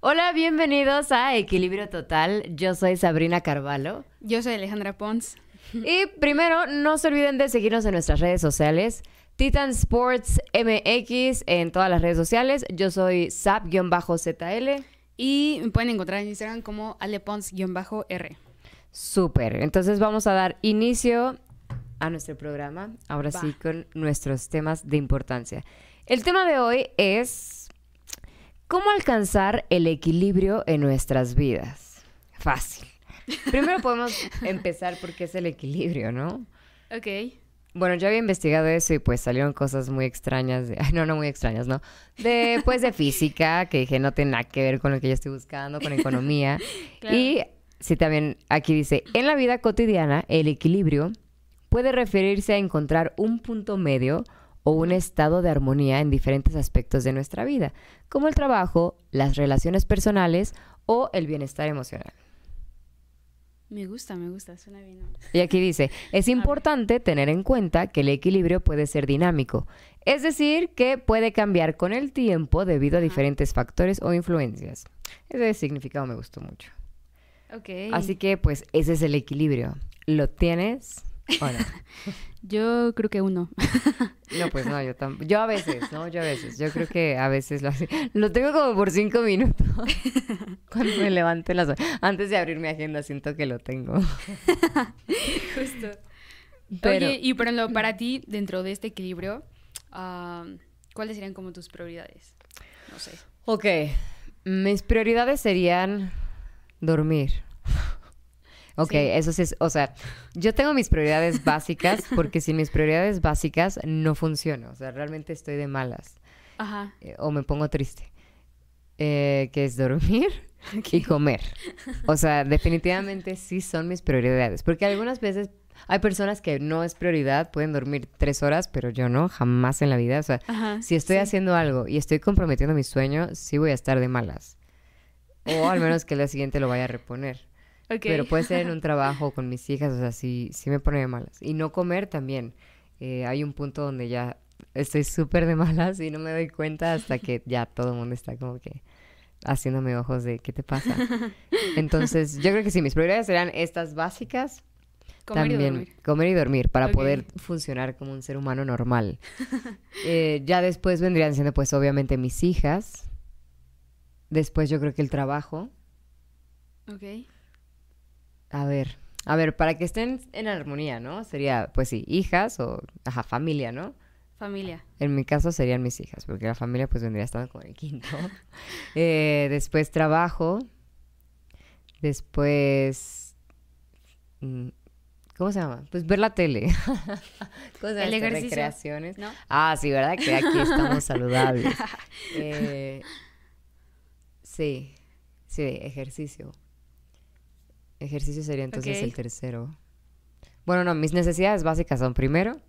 Hola, bienvenidos a Equilibrio Total. Yo soy Sabrina Carvalho. Yo soy Alejandra Pons. Y primero, no se olviden de seguirnos en nuestras redes sociales. Titan Sports MX en todas las redes sociales. Yo soy Sap-ZL. Y me pueden encontrar en Instagram como alepons-r. Súper. Entonces vamos a dar inicio a nuestro programa. Ahora Va. sí, con nuestros temas de importancia. El tema de hoy es cómo alcanzar el equilibrio en nuestras vidas. Fácil. Primero podemos empezar por qué es el equilibrio, ¿no? Ok. Bueno, yo había investigado eso y pues salieron cosas muy extrañas, de, no, no muy extrañas, ¿no? De, pues de física, que dije no tiene nada que ver con lo que yo estoy buscando, con economía. Claro. Y sí, también aquí dice, en la vida cotidiana, el equilibrio puede referirse a encontrar un punto medio o un estado de armonía en diferentes aspectos de nuestra vida, como el trabajo, las relaciones personales o el bienestar emocional. Me gusta, me gusta, suena bien. ¿no? Y aquí dice, es importante tener en cuenta que el equilibrio puede ser dinámico, es decir, que puede cambiar con el tiempo debido a diferentes factores o influencias. Ese significado me gustó mucho. Ok. Así que, pues, ese es el equilibrio. ¿Lo tienes o no? Yo creo que uno. No, pues no, yo tampoco. Yo a veces, ¿no? Yo a veces. Yo creo que a veces lo, lo tengo como por cinco minutos. Cuando me levante las... Antes de abrir mi agenda siento que lo tengo. Justo. Pero- Oye, y por ejemplo, para ti, dentro de este equilibrio, ¿cuáles serían como tus prioridades? No sé. Ok, mis prioridades serían dormir. Ok, Sí. eso sí es, o sea, yo tengo mis prioridades básicas porque sin mis prioridades básicas no funciono, o sea, realmente estoy de malas Ajá. eh, o me pongo triste, Eh, que es dormir y comer. O sea, definitivamente sí son mis prioridades, porque algunas veces hay personas que no es prioridad, pueden dormir tres horas, pero yo no, jamás en la vida, o sea, Ajá. si estoy sí. haciendo algo y estoy comprometiendo mi sueño, sí voy a estar de malas. O al menos que el día siguiente lo vaya a reponer. Pero puede ser en un trabajo con mis hijas, o sea, sí, sí me pone de malas. Y no comer también. Eh, hay un punto donde ya estoy súper de malas y no me doy cuenta hasta que ya todo el mundo está como que haciéndome ojos de ¿qué te pasa? Entonces, yo creo que sí, mis prioridades serán estas básicas. Comer y también dormir. comer y dormir para poder funcionar como un ser humano normal. Eh, ya después vendrían siendo pues obviamente mis hijas. Después yo creo que el trabajo. Ok. A ver, a ver, para que estén en armonía, ¿no? Sería pues sí, hijas o, ajá, familia, ¿no? Familia. En mi caso serían mis hijas, porque la familia pues vendría estando como en el quinto. Eh, después trabajo. Después... mm, ¿Cómo se llama? Pues ver la tele. ¿Cómo se llama El ejercicio. Recreaciones. ¿No? Ah, sí, ¿verdad? Que aquí estamos saludables. Eh, sí, sí, ejercicio. Ejercicio sería entonces el tercero. Bueno, no, mis necesidades básicas son primero,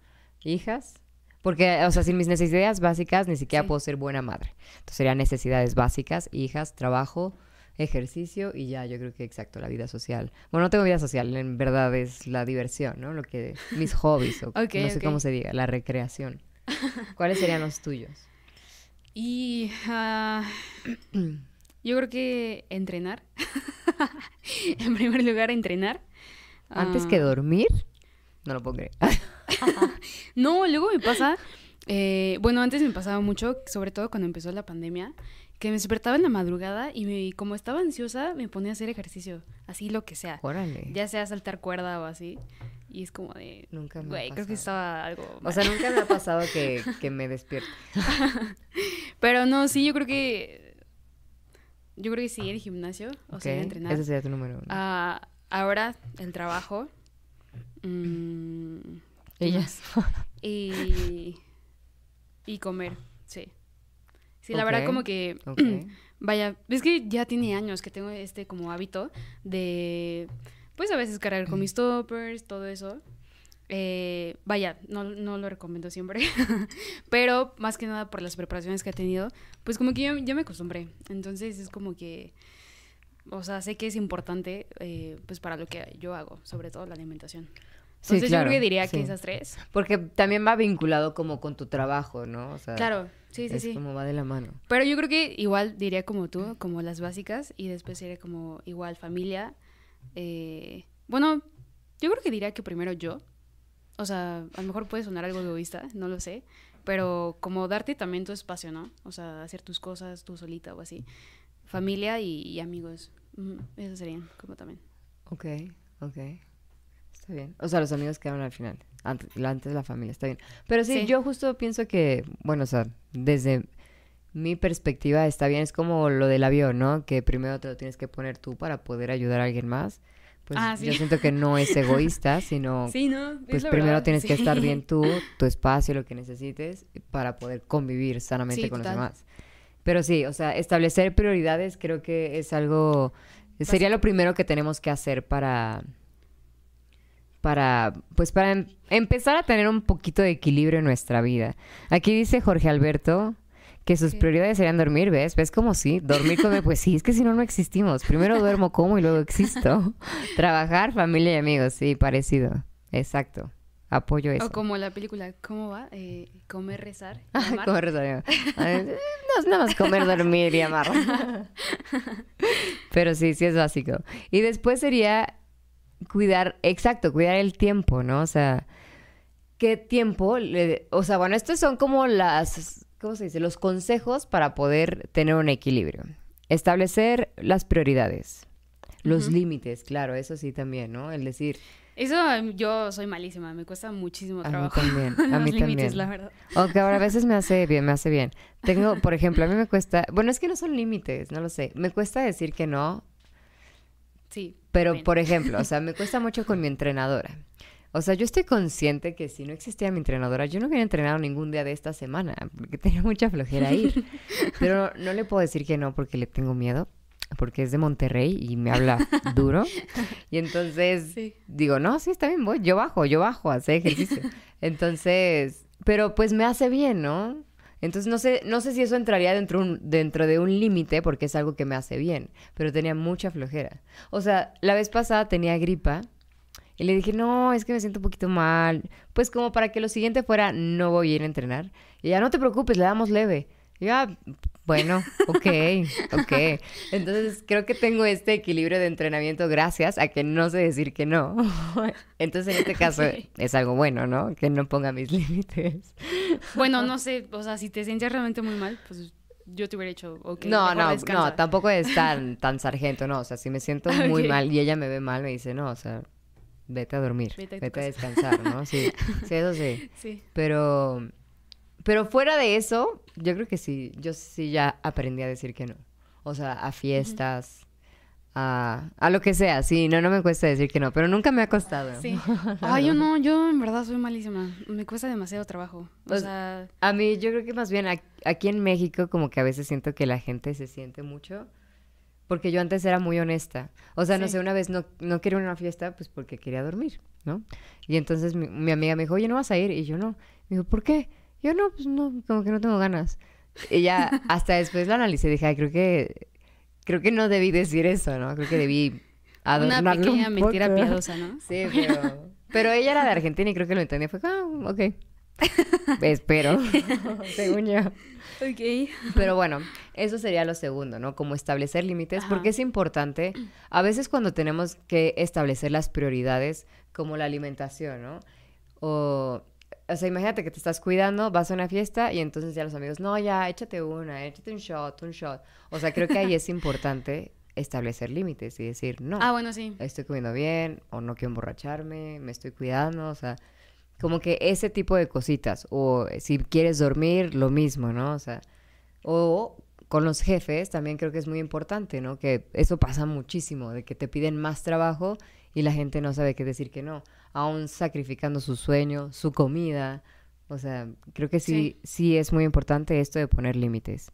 hijas. Porque, o sea, sin mis necesidades básicas ni siquiera Sí. puedo ser buena madre. Entonces serían necesidades básicas, hijas, trabajo, ejercicio y ya, yo creo que exacto, la vida social. Bueno, no tengo vida social, en verdad es la diversión, ¿no? Lo que, mis hobbies, o no sé cómo se diga, la recreación. ¿Cuáles serían los tuyos? Y ah, yo creo que entrenar. en primer lugar, entrenar. Antes Ah, que dormir, no lo puedo creer. No, luego me pasa. eh, bueno, antes me pasaba mucho, sobre todo cuando empezó la pandemia, que me despertaba en la madrugada y me- como estaba ansiosa, me ponía a hacer ejercicio, así lo que sea. Órale. Ya sea saltar cuerda o así. Y es como de. Nunca me Güey, creo que estaba algo. O mal. sea, nunca me ha pasado que, que me despierte. Pero no, sí, yo creo que. Yo creo que sí, el gimnasio. O sea, ir a Ok, entrenar. Ese sería tu número uno. Ah, ahora, el trabajo. Mm, Ellas. y. Y comer, sí. Sí, la verdad, como que. Vaya, es que ya tiene años que tengo este como hábito de. Pues a veces cargar con mis toppers, todo eso. Eh, vaya, no, no lo recomiendo siempre. Pero más que nada por las preparaciones que he tenido, pues como que yo, me acostumbré. Entonces es como que. O sea, sé que es importante, eh, pues para lo que yo hago, sobre todo la alimentación. Sí, Entonces yo creo que diría sí. que esas tres. Porque también va vinculado como con tu trabajo, ¿no? O sea, Claro, sí, sí, es sí. como va de la mano. Pero yo creo que igual diría como tú, como las básicas, y después sería como igual familia. eh, bueno, yo creo que diría que primero yo. O sea, a lo mejor puede sonar algo egoísta, no lo sé. Pero como darte también tu espacio, ¿no? O sea, hacer tus cosas tú solita o así. Familia y, y amigos. Esos serían como también. Ok, ok. Está bien. O sea, los amigos quedaron al final. Antes, la- antes la familia, está bien. Pero sí, Sí. yo justo pienso que, bueno, o sea, desde mi perspectiva está bien. Es como lo del avión, ¿no? Que primero te lo tienes que poner tú para poder ayudar a alguien más. Pues Ah, yo siento que no es egoísta, sino Sí, ¿no? pues primero tienes que estar bien tú, tu espacio, lo que necesites, para poder convivir sanamente con total. los demás. Pero sí, o sea, establecer prioridades creo que es algo, sería lo primero que tenemos que hacer para, para, pues para em- empezar a tener un poquito de equilibrio en nuestra vida. Aquí dice Jorge Alberto que sus Sí. prioridades serían dormir, ¿ves? ¿Ves como sí? Dormir, comer, pues sí, es que si no, no existimos. Primero duermo, como y luego existo. Trabajar, familia y amigos, sí, parecido. Exacto. Apoyo eso. O como la película, ¿cómo va? Eh, comer, rezar, y comer, rezar, ay, No es nada más comer, dormir y amar. Pero sí, sí es básico. Y después sería cuidar, exacto, cuidar el tiempo, ¿no? O sea, ¿qué tiempo? le- o sea, bueno, estos son como las, ¿cómo se dice? Los consejos para poder tener un equilibrio. Establecer las prioridades. Los límites, claro, eso sí también, ¿no? El decir, Eso em, yo soy malísima, me cuesta muchísimo a mí trabajo. también, a Los mí límites, también. la verdad. Aunque ahora a veces me hace bien, me hace bien. Tengo, por ejemplo, a mí me cuesta, bueno, es que no son límites, no lo sé. Me cuesta decir que no, Sí. pero por ejemplo, o sea, me cuesta mucho con mi entrenadora. O sea, yo estoy consciente que si no existiera mi entrenadora, yo no hubiera entrenado ningún día de esta semana, porque tenía mucha flojera ir. Pero no le puedo decir que no porque le tengo miedo, porque es de Monterrey y me habla duro. Y entonces Sí. digo, no, sí, está bien, voy, yo bajo, yo bajo a hacer ejercicio. Entonces, pero pues me hace bien, ¿no? Entonces no sé, no sé si eso entraría dentro, un- dentro de un límite porque es algo que me hace bien, pero tenía mucha flojera. O sea, la vez pasada tenía gripa y le dije, no, es que me siento un poquito mal. Pues como para que lo siguiente fuera, no voy a ir a entrenar. Y ya no te preocupes, le damos leve. Y ya, bueno, ok, ok. Entonces creo que tengo este equilibrio de entrenamiento gracias a que no sé decir que no. Entonces en este caso es algo bueno, ¿no? Que no ponga mis límites. Bueno, no sé, o sea, si te sientes realmente muy mal, pues yo te hubiera hecho, ok, no, no, descansa. no, tampoco es tan, tan sargento, no. O sea, si me siento muy mal y ella me ve mal, me dice, no, o sea, vete a dormir, Vete vete, a a, tu casa". descansar, ¿no? Sí, sí, eso sí. Sí. Pero, pero fuera de eso, yo creo que sí, yo sí ya aprendí a decir que no. O sea, a fiestas, a, a lo que sea, sí, no, no me cuesta decir que no, pero nunca me ha costado. Sí. Ay, yo no, yo en verdad soy malísima. Me cuesta demasiado trabajo. O Pues, sea, A mí, yo creo que más bien aquí en México, como que a veces siento que la gente se siente mucho. Porque yo antes era muy honesta. O sea, no sé, una vez no, no quería ir a una fiesta, pues porque quería dormir, ¿no? Y entonces mi, mi amiga me dijo, oye, ¿no vas a ir? Y yo no. Me dijo, ¿por qué? Yo no, pues no, como que no tengo ganas. Y ya hasta después la analicé y dije, ay, creo que, creo que no debí decir eso, ¿no? Creo que debí una adornarlo pequeña un mentira piadosa, ¿no? Sí, pero... Pero ella era de Argentina y creo que lo entendió. Fue, ah, ok. Espero, según yo. Ok. Pero bueno, eso sería lo segundo, ¿no? Como establecer límites, Ajá. porque es importante. A veces cuando tenemos que establecer las prioridades, como la alimentación, ¿no? O, o sea, imagínate que te estás cuidando, vas a una fiesta y entonces ya los amigos, no, ya, échate una, échate un shot, un shot. O sea, creo que ahí es importante establecer límites y decir, no, Ah, bueno, sí. estoy comiendo bien, o no quiero emborracharme, me estoy cuidando, o sea, como que ese tipo de cositas, o si quieres dormir, lo mismo, ¿no? O sea, o con los jefes también creo que es muy importante, ¿no? Que eso pasa muchísimo, de que te piden más trabajo y la gente no sabe qué decir que no, aún sacrificando su sueño, su comida, o sea, creo que sí, sí es muy importante esto de poner límites.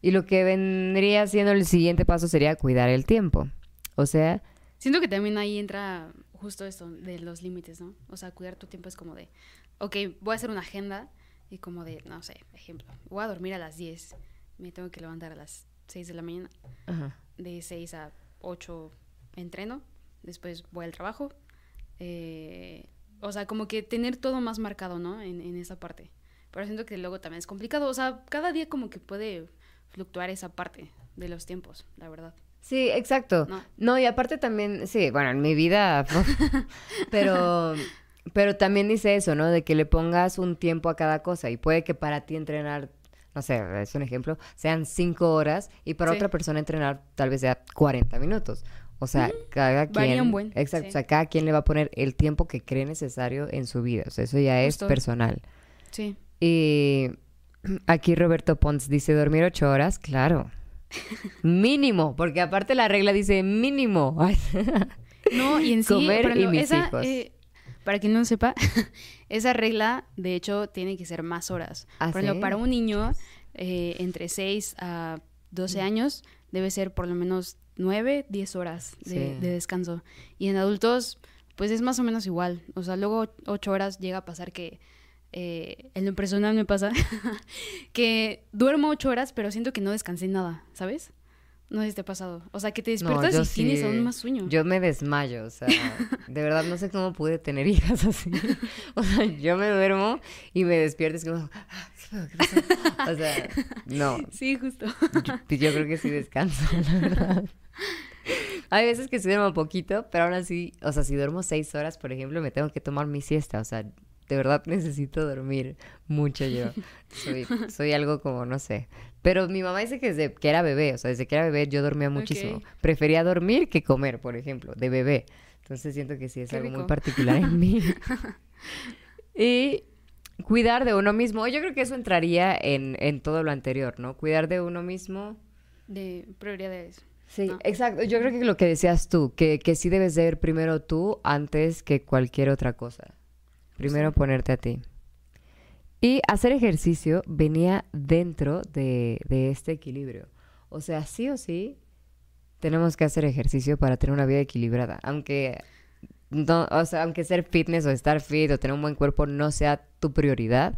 Y lo que vendría siendo el siguiente paso sería cuidar el tiempo. O sea, Siento que también ahí entra justo esto de los límites, ¿no? O sea, cuidar tu tiempo es como de, ok, voy a hacer una agenda y como de, no sé, ejemplo, voy a dormir a las 10, me tengo que levantar a las 6 de la mañana, ajá. de 6 a 8 entreno, después voy al trabajo, eh, o sea, como que tener todo más marcado, ¿no? En, en esa parte. Pero siento que luego también es complicado. O sea, cada día como que puede fluctuar esa parte de los tiempos, la verdad. Sí, exacto. No. No, y aparte también, sí, bueno, en mi vida, pero, pero también dice eso, ¿no? De que le pongas un tiempo a cada cosa y puede que para ti entrenar, no sé, es un ejemplo, sean cinco horas y para Sí. otra persona entrenar tal vez sea 40 minutos. O sea, cada quien, un buen, exacto, sí. o sea, cada quien le va a poner el tiempo que cree necesario en su vida. O sea, eso ya es personal. Sí. Y aquí Roberto Pons dice dormir ocho horas, claro. Mínimo, porque aparte la regla dice mínimo. No, y en sí, Comer y mis esa, hijos. eh, para quien no sepa, esa regla, de hecho, tiene que ser más horas. ¿Ah, por ejemplo, para un niño eh, entre 6 a 12 años debe ser por lo menos 9, 10 horas de, Sí. de descanso. Y en adultos, pues es más o menos igual. O sea, luego 8 horas llega a pasar que... eh, en lo personal me pasa que duermo 8 horas, pero siento que no descansé nada, ¿sabes? No sé si te ha pasado. O sea, que te despiertas y tienes aún más sueño. Yo me desmayo, o sea, de verdad no sé cómo pude tener hijas así. O sea, yo me duermo y me despierto y es como, "Ah, ¿qué pedo? ¿Qué pasó?". O sea, no, Sí, justo. yo, yo creo que sí descanso, la verdad. Hay veces que sí duermo poquito, pero aún así, o sea, si duermo seis horas, por ejemplo, me tengo que tomar mi siesta, o sea, de verdad necesito dormir mucho yo. Soy, soy algo como, no sé. Pero mi mamá dice que desde que era bebé, o sea, desde que era bebé yo dormía muchísimo. Prefería dormir que comer, por ejemplo, de bebé. Entonces siento que sí es Qué algo muy particular en mí. y cuidar de uno mismo. Yo creo que eso entraría en, en todo lo anterior, ¿no? Cuidar de uno mismo. De prioridades. Sí, ¿no? exacto. Yo creo que lo que decías tú, que, que sí debes de ver primero tú antes que cualquier otra cosa. Primero ponerte a ti. Y hacer ejercicio venía dentro de, de este equilibrio. O sea, sí o sí, tenemos que hacer ejercicio para tener una vida equilibrada. Aunque, no, o sea, aunque ser fitness o estar fit o tener un buen cuerpo no sea tu prioridad,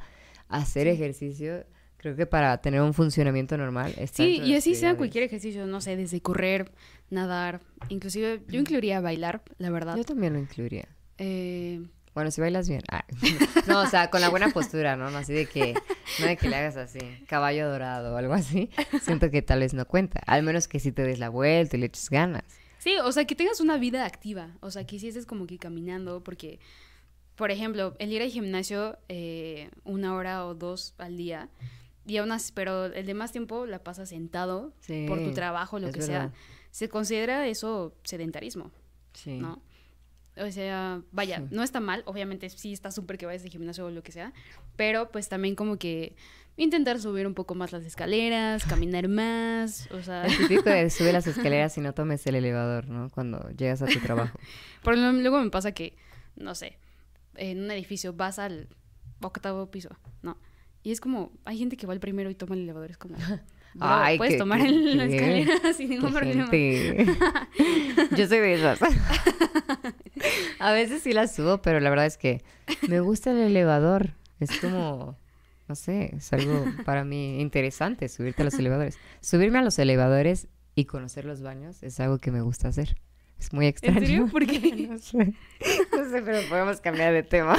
hacer ejercicio, creo que para tener un funcionamiento normal está Sí, y así sea cualquier ejercicio, no sé, desde correr, nadar, inclusive yo incluiría bailar, la verdad. Yo también lo incluiría. Eh, Bueno, si bailas bien. Ah. No, o sea, con la buena postura, ¿no? No así de que, no de que le hagas así, caballo dorado o algo así. Siento que tal vez no cuenta. Al menos que si te des la vuelta y le eches ganas. sí, o sea, que tengas una vida activa, o sea, que hicieses como que caminando, porque, por ejemplo, el ir al gimnasio eh, una hora o dos al día, y aún así, pero el de más tiempo la pasas sentado Sí, por tu trabajo, lo que sea, se considera eso sedentarismo. Sí. ¿no? O sea, vaya, Sí. no está mal, obviamente sí está súper que vayas de gimnasio o lo que sea, pero pues también como que intentar subir un poco más las escaleras, caminar más, o sea, El típico de sube las escaleras y no tomes el elevador, ¿no? Cuando llegas a tu trabajo. por lo- luego me pasa que, no sé, en un edificio vas al octavo piso, ¿no? Y es como, hay gente que va al primero y toma el elevador, es como, bro, Ay, puedes qué- tomar qué- la qué- escalera sin ningún problema. Yo soy de esas. A veces sí las subo, pero la verdad es que me gusta el elevador. Es como, no sé, es algo para mí interesante subirte a los elevadores. Subirme a los elevadores y conocer los baños es algo que me gusta hacer. Es muy extraño. ¿En serio? ¿Por qué? No sé. No sé, pero podemos cambiar de tema.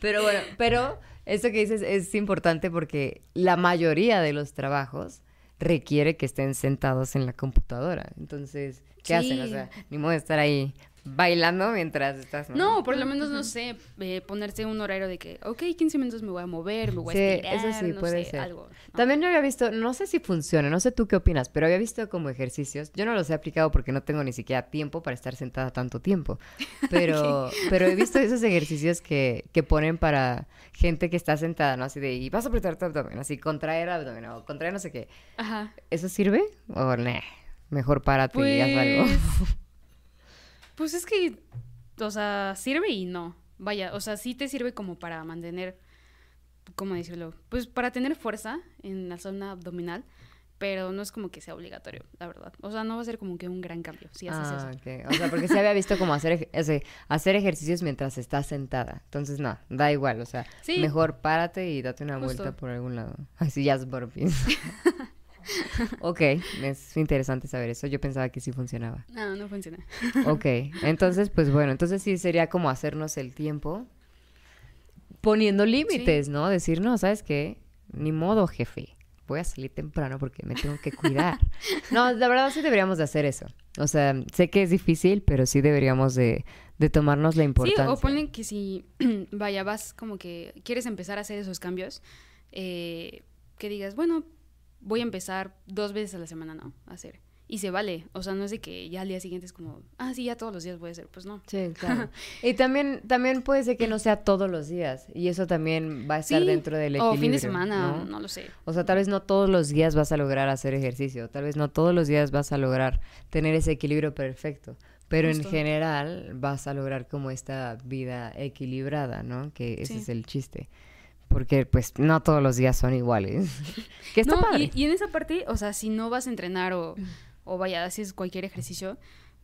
Pero bueno, pero eso que dices es importante porque la mayoría de los trabajos requiere que estén sentados en la computadora. Entonces, ¿qué hacen? O Sí. sea, ni modo de estar ahí bailando mientras estás... No, por lo menos, no sé, eh, ponerse un horario de que, ok, 15 minutos me voy a mover, me voy Sí, a estirar, eso sí, no puede sé, ser. algo. ¿no? También yo había visto, no sé si funciona, no sé tú qué opinas, pero había visto como ejercicios. Yo no los he aplicado porque no tengo ni siquiera tiempo para estar sentada tanto tiempo. Pero, pero he visto esos ejercicios que, que ponen para gente que está sentada, ¿no? Así de, y vas a apretar tu abdomen, así, contraer abdomen o contraer no sé qué. Ajá. ¿Eso sirve? O nah, mejor párate y haz algo. Pues, pues es que, o sea, sirve y no. Vaya, o sea, sí te sirve como para mantener, ¿cómo decirlo? Pues para tener fuerza en la zona abdominal, pero no es como que sea obligatorio, la verdad. O sea, no va a ser como que un gran cambio si haces Ah, eso. ok. O sea, porque se había visto como hacer, ej- ese, hacer ejercicios mientras estás sentada. Entonces, no, da igual. O sea, Sí. mejor párate y date una Justo. vuelta por algún lado. Así ya es burpees. ok, es interesante saber eso. Yo pensaba que sí funcionaba. No, no funciona. Ok, entonces, pues bueno, entonces sí sería como hacernos el tiempo poniendo límites, ¿no? Decir, no, ¿sabes qué? Ni modo, jefe. Voy a salir temprano porque me tengo que cuidar. no, la verdad sí deberíamos de hacer eso. O sea, sé que es difícil, pero sí deberíamos de, de tomarnos la importancia. Sí, o ponen que si, vaya, vas como que quieres empezar a hacer esos cambios, eh, que digas, bueno, voy a empezar dos veces a la semana, ¿no? A hacer. Y se vale. O sea, no es de que ya al día siguiente es como, ah, sí, ya todos los días voy a hacer. Pues no. Sí, claro. y también, también puede ser que no sea todos los días. Y eso también va a estar Sí, dentro del equilibrio. O fin de semana, ¿no? ¿no? lo sé. O sea, tal vez no todos los días vas a lograr hacer ejercicio, tal vez no todos los días vas a lograr tener ese equilibrio perfecto, pero en Justo. general vas a lograr como esta vida equilibrada, ¿no? Que ese Sí. es el chiste. Porque pues no todos los días son iguales. que está no, padre. Y, y en esa parte, o sea, si no vas a entrenar o, o vaya, haces cualquier ejercicio,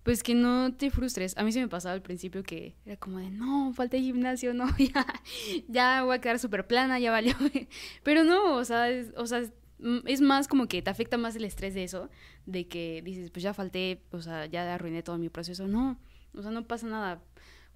pues que no te frustres. A mí se me pasaba al principio que era como de, no, falta gimnasio, no, ya, ya voy a quedar súper plana, ya valió. Pero no, o sea, es, o sea, es- mm, es más como que te afecta más el estrés de eso, de que dices, pues ya falté, o sea, ya arruiné todo mi proceso. No, o sea, no pasa nada.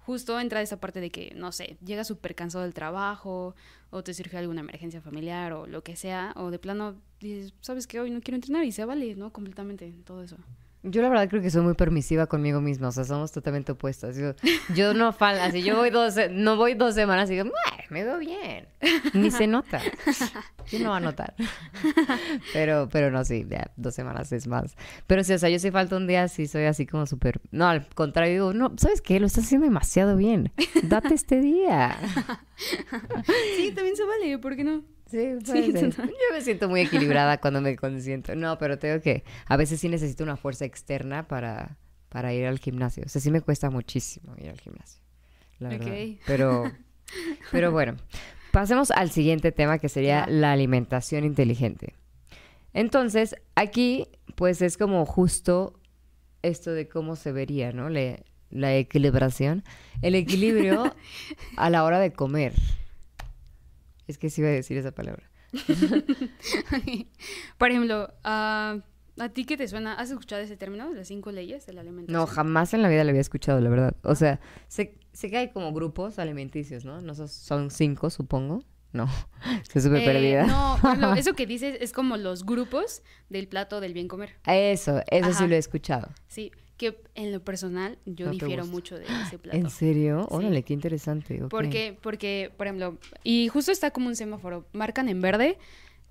Justo entra esa parte de que, no sé, llegas súper cansado del trabajo, o te surge alguna emergencia familiar, o lo que sea, o de plano dices, ¿sabes qué? Hoy no quiero entrenar y se vale, ¿no? Completamente, todo eso. Yo la verdad creo que soy muy permisiva conmigo misma, o sea, somos totalmente opuestas. Yo, yo no fal así yo voy dos, no voy dos semanas y digo, "Meh, me veo bien. Ni se nota. ¿Quién no va a notar? Pero, pero no, sí, dos semanas es más. Pero sí, o sea, yo si falta un día, sí soy así como súper... No, al contrario, digo, no, ¿sabes qué? Lo estás haciendo demasiado bien. Date este día. Sí, también se vale, ¿por qué no? Sí. Yo me siento muy equilibrada cuando me consiento. No, pero tengo que... A veces sí necesito una fuerza externa para, para ir al gimnasio. O sea, sí me cuesta muchísimo ir al gimnasio. La verdad. Ok. Pero, pero bueno, pasemos al siguiente tema que sería la alimentación inteligente. Entonces, aquí pues es como justo esto de cómo se vería, ¿no? Le- la equilibración. El equilibrio a la hora de comer. Es que sí iba a decir esa palabra. Por ejemplo, ah, ¿a ti qué te suena? ¿Has escuchado ese término, las cinco leyes de la alimentación? No, jamás en la vida lo había escuchado, la verdad. O sea, sé, sé que hay como grupos alimenticios, ¿no? No son- cinco, supongo. No, estoy súper Eh, perdida. No, ejemplo, eso que dices es como los grupos del plato del bien comer. Eso, eso sí lo he escuchado. Sí, que en lo personal yo No difiero mucho de ese plato. ¿En serio? Sí. Órale, qué interesante. ok. Porque, porque, por ejemplo, y justo está como un semáforo, marcan en verde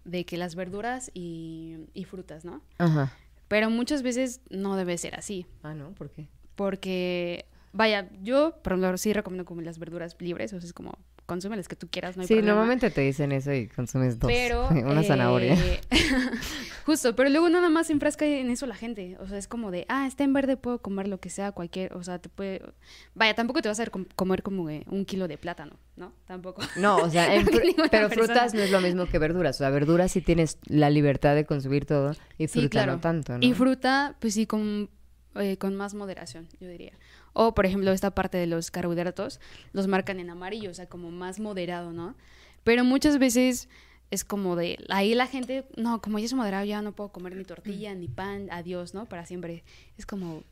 de que las verduras y, y frutas, ¿no? Ajá. Pero muchas veces no debe ser así, Ah, ¿no? ¿Por qué? porque, vaya, yo, por ejemplo, sí recomiendo como las verduras libres, o sea, es como, consume las que tú quieras, no hay sí, problema. normalmente te dicen eso y consumes dos. Pero. Una eh, zanahoria. Justo, pero luego nada más se enfrasca en eso la gente. O sea, es como de, ah, está en verde, puedo comer lo que sea, cualquier. O sea, te puede. Vaya, tampoco te vas a com- comer como eh, un kilo de plátano, ¿no? Tampoco. No, o sea, ninguna pero persona. frutas no es lo mismo que verduras. O sea, verduras sí tienes la libertad de consumir todo y Sí, fruta claro. no tanto, ¿no? Y fruta, pues sí, con, eh, con más moderación, yo diría. O, por ejemplo, esta parte de los carbohidratos los marcan en amarillo, o sea, como más moderado, ¿no? Pero muchas veces es como de, ahí la gente, no, como ya es moderado, ya no puedo comer ni tortilla, ni pan, adiós, ¿no? Para siempre. Es como,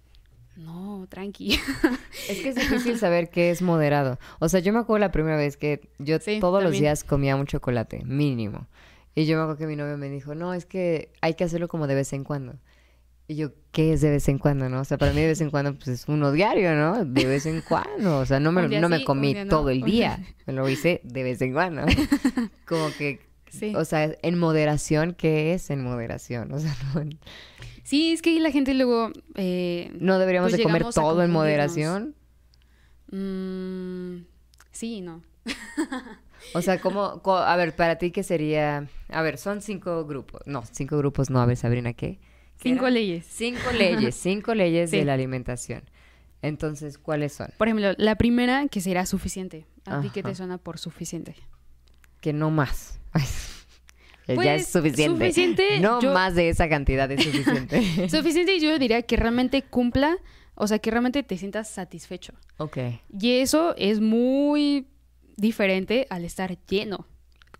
no, tranqui. Es que es difícil saber qué es moderado. O sea, yo me acuerdo la primera vez que yo Sí, todos los días comía un chocolate, mínimo. Y yo me acuerdo que mi novio me dijo, no, es que hay que hacerlo como de vez en cuando. Y yo, ¿qué es de vez en cuando, no? O sea, para mí de vez en cuando, pues es uno diario, ¿no? De vez en cuando. O sea, no me, no me comí no, todo el día- día. Me lo hice de vez en cuando. Como que, Sí. o sea, en moderación, ¿qué es en moderación? O sea, no, Sí, es que la gente luego... eh, no deberíamos Pues de comer todo en moderación. mm, sí, y no. O sea, ¿cómo, a ver, para ti, ¿qué sería? A ver, son cinco grupos. No, cinco grupos no. A ver, Sabrina, ¿qué? ¿Qué Cinco leyes. Cinco leyes, cinco leyes de la alimentación. Entonces, ¿cuáles son? Por ejemplo, la primera que será suficiente. ¿A ti qué te suena por suficiente? Que no más. ya Pues, es suficiente. suficiente, No yo- más de esa cantidad es suficiente. Suficiente yo diría que realmente cumpla, o sea, que realmente te sientas satisfecho. ok. Y eso es muy diferente al estar lleno.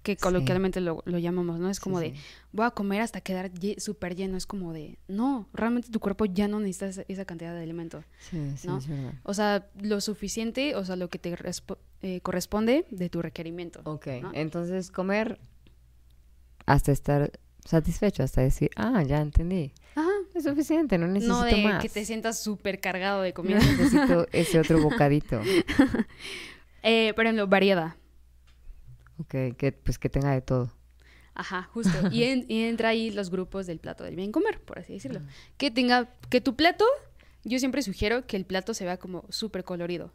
Que Sí. coloquialmente lo, lo llamamos, ¿no? Es como Sí, de, sí. voy a comer hasta quedar súper lleno. Es como de, no, realmente tu cuerpo ya no necesita esa, esa cantidad de alimento. Sí, sí, ¿no? O sea, lo suficiente, o sea, lo que te eh, corresponde de tu requerimiento. Ok, ¿no? entonces comer hasta estar satisfecho, hasta decir, ah, ya entendí. Ajá. Es suficiente, no necesito No de más. que te sientas súper cargado de No comida. necesito ese otro bocadito. eh, pero en lo variada. Ok, que pues que tenga de todo. Ajá, justo. Y, en- y entra ahí los grupos del plato del bien comer, por así decirlo. Que tenga, que tu plato, yo siempre sugiero que el plato se vea como súper colorido.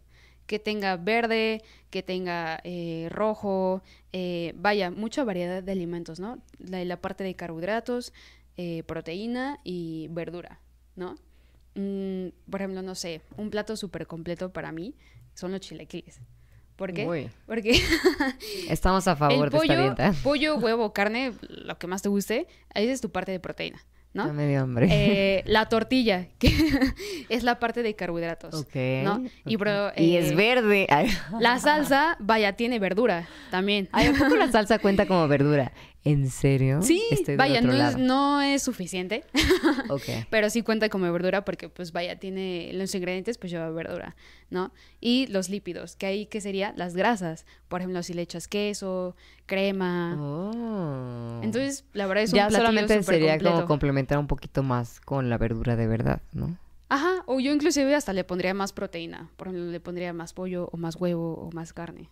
Que tenga verde, que tenga eh, rojo, eh, vaya, mucha variedad de alimentos, ¿no? La, la parte de carbohidratos, eh, proteína y verdura, ¿no? Mm, por ejemplo, no sé, un plato súper completo para mí son los chilaquiles. ¿Por qué? Uy, Porque estamos a favor el de pollo, esta dieta. pollo, huevo, carne, lo que más te guste, ahí es tu parte de proteína, Ya ¿no? me dio hambre. Eh, la tortilla, que es la parte de carbohidratos. ¿no? Y, bro, eh, es verde. Ay, La salsa, vaya, tiene verdura también. Ay, ¿a poco la salsa cuenta como verdura? ¿En serio? Sí, Estoy vaya, no es, no es suficiente, pero sí cuenta como verdura porque, pues, vaya, tiene los ingredientes, pues lleva verdura, ¿no? Y los lípidos, que ahí, ¿qué sería? Las grasas. Por ejemplo, si le echas queso, crema. Oh. Entonces, la verdad es un ya solamente sería completo. como complementar un poquito más con la verdura de verdad, ¿no? Ajá, o yo inclusive hasta le pondría más proteína. Por ejemplo, le pondría más pollo o más huevo o más carne.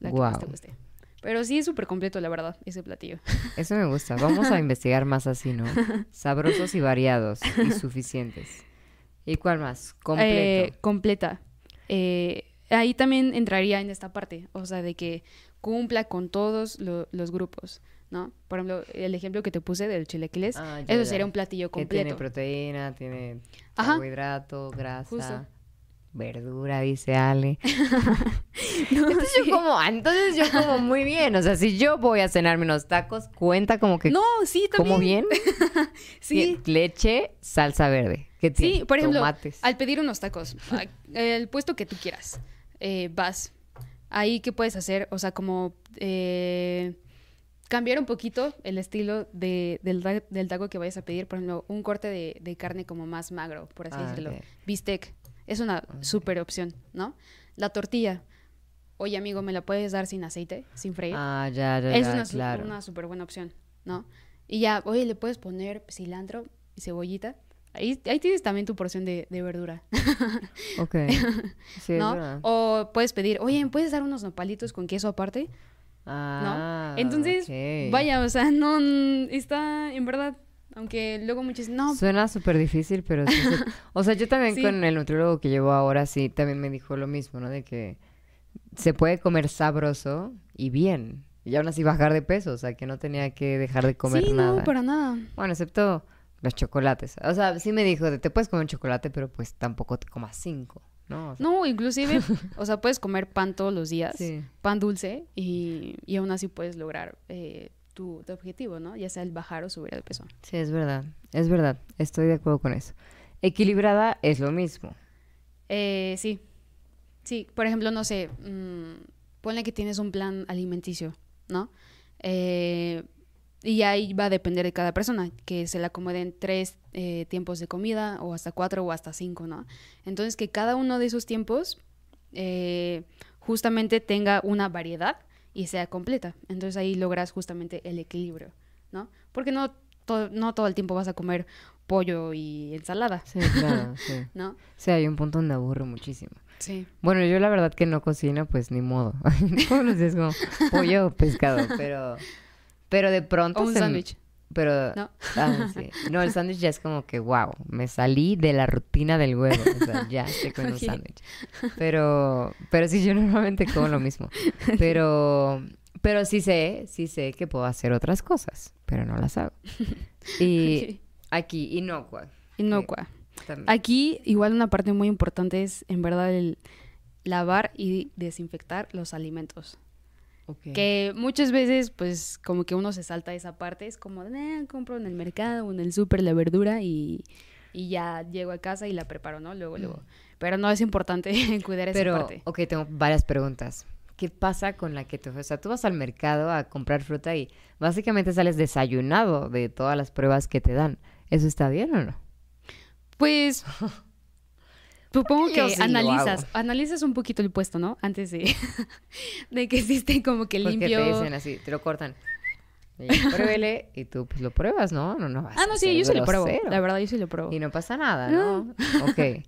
La que más te guste. Pero sí es súper completo, la verdad, ese platillo. Eso me gusta. Vamos a investigar más así, ¿no? Sabrosos y variados y suficientes. ¿Y cuál más? Completo. Eh, completa. Eh, ahí también entraría en esta parte, o sea, de que cumpla con todos lo- los grupos, ¿no? Por ejemplo, el ejemplo que te puse del chilequiles, Ah, eso sería un platillo que tiene completo. proteína, tiene Ajá. carbohidrato, grasa, Justo. Verdura, dice Ale. No, Entonces sí. yo como, entonces yo como muy bien. O sea, si yo voy a cenarme unos tacos, cuenta como que No, sí, también. como bien. Sí. Leche, salsa verde. ¿Qué tiene? Sí, por ejemplo, Tomates. al pedir unos tacos, el puesto que tú quieras, eh, vas. Ahí, ¿qué puedes hacer? O sea, como eh, cambiar un poquito el estilo de, del, ta- del taco que vayas a pedir. Por ejemplo, un corte de, de carne como más magro, por así Ah, decirlo. Bistec. Es una súper opción, ¿no? La tortilla. Oye, amigo, ¿me la puedes dar sin aceite, sin freír? Ah, ya, ya, es ya, una, su- claro. una súper buena opción, ¿no? Y ya, oye, le puedes poner cilantro y cebollita. Ahí, ahí tienes también tu porción de, de verdura, Ok. Sí, es ¿no? O puedes pedir, oye, ¿me puedes dar unos nopalitos con queso aparte? Ah, Entonces, ok. vaya, o sea, no, está, en verdad, aunque luego muchos no, Suena súper difícil, pero sí se- O sea, yo también Sí. con el nutriólogo que llevo ahora, sí, también me dijo lo mismo, ¿no? De que se puede comer sabroso y bien. Y aún así bajar de peso, o sea, que no tenía que dejar de comer sí, nada. no, para nada. Bueno, excepto los chocolates. O sea, sí me dijo, de, te puedes comer un chocolate, pero pues tampoco te comas cinco, ¿no? O sea, No, inclusive, o sea, puedes comer pan todos los días, Sí. pan dulce, y, y aún así puedes lograr eh, tu, tu objetivo, ¿no? Ya sea el bajar o subir de peso. Sí, es verdad. Es verdad. Estoy de acuerdo con eso. Equilibrada es lo mismo. Eh, sí. Sí, por ejemplo, no sé, mm, ponle que tienes un plan alimenticio, ¿no? Eh, y ahí va a depender de cada persona, que se le acomoden tres eh, tiempos de comida, o hasta cuatro, o hasta cinco, ¿no? Entonces, que cada uno de esos tiempos eh, justamente tenga una variedad y sea completa. Entonces ahí logras justamente el equilibrio, ¿no? Porque no, to- no todo el tiempo vas a comer pollo y ensalada, Sí, claro, sí. ¿no? Sí, hay un punto donde aburro muchísimo. Sí. Bueno, yo la verdad que no cocino, pues ni modo. Todos los días como pollo o pescado, pero... Pero de pronto... O un sándwich. Pero... ¿No? Ah, sí. No, el sándwich ya es como que, wow, me salí de la rutina del huevo. O sea, ya estoy con un sándwich. Pero... Pero sí, yo normalmente como lo mismo. Pero... Pero sí sé, sí sé que puedo hacer otras cosas, pero no las hago. Y aquí, inocua. Inocua. Aquí, igual una parte muy importante es, en verdad, el lavar y desinfectar los alimentos. Que muchas veces, pues, como que uno se salta esa parte. Es como, "Eh, compro en el mercado o en el súper la verdura y, y ya llego a casa y la preparo, ¿no? Luego, luego. Pero no es importante cuidar esa Pero, parte. ok, tengo varias preguntas. ¿qué pasa con la que te... O sea, tú vas al mercado a comprar fruta y básicamente sales desayunado de todas las pruebas que te dan. ¿Eso está bien o no? Pues supongo que sí analizas, analizas un poquito el puesto, ¿no? Antes de, de que existe como que Porque limpio. te dicen así, te lo cortan. Y pruébele y tú pues lo pruebas, ¿no? No, no vas Ah, a no, sí, yo sí lo pruebo. La verdad, yo sí lo pruebo. Y no pasa nada, ¿no? Ok.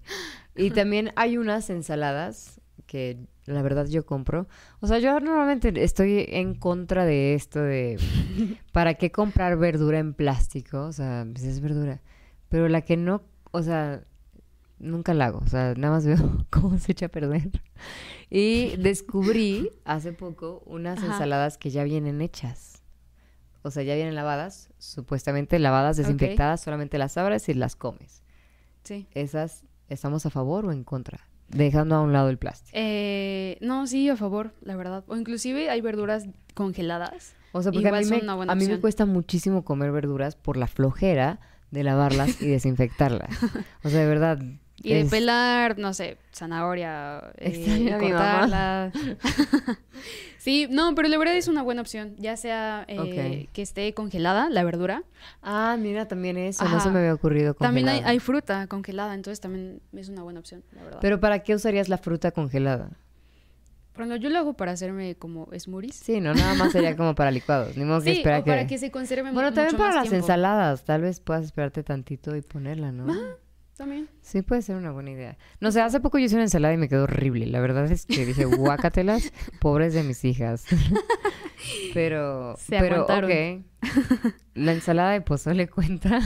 Y también hay unas ensaladas que la verdad yo compro. O sea, yo normalmente estoy en contra de esto de ¿para qué comprar verdura en plástico? O sea, pues es verdura. Pero la que no, o sea, nunca la hago. O sea, nada más veo cómo se echa a perder. Y descubrí hace poco unas Ajá. ensaladas que ya vienen hechas. O sea, ya vienen lavadas, supuestamente lavadas, desinfectadas, solamente las abres y las comes Sí. esas estamos a favor o en contra, dejando a un lado el plástico. Eh, no, sí, a favor, la verdad. O inclusive hay verduras congeladas. O sea, porque a mí, me, a mí me cuesta muchísimo comer verduras por la flojera de lavarlas y desinfectarlas. O sea, de verdad. Y de pelar, no sé, zanahoria, eh, cortarla. sí, no, pero la verdad es una buena opción. Ya sea eh, que esté congelada la verdura. Ah, mira, también eso, no Ajá. se me había ocurrido También hay, congelada. hay fruta congelada, entonces también es una buena opción, la verdad. Pero ¿para qué usarías la fruta congelada? Ejemplo, yo lo hago para hacerme como smoothies. Sí, no, nada más sería como para licuados. Ni modo que Sí, esperar o para que se conserve Bueno, también para más las tiempo. ensaladas. Tal vez puedas esperarte tantito y ponerla, ¿no? También. Sí, puede ser una buena idea. No sé, hace poco yo hice una ensalada y me quedó horrible. La verdad es que dije, guácatelas, pobres de mis hijas. pero, Se pero, ok. La ensalada de pozole cuenta.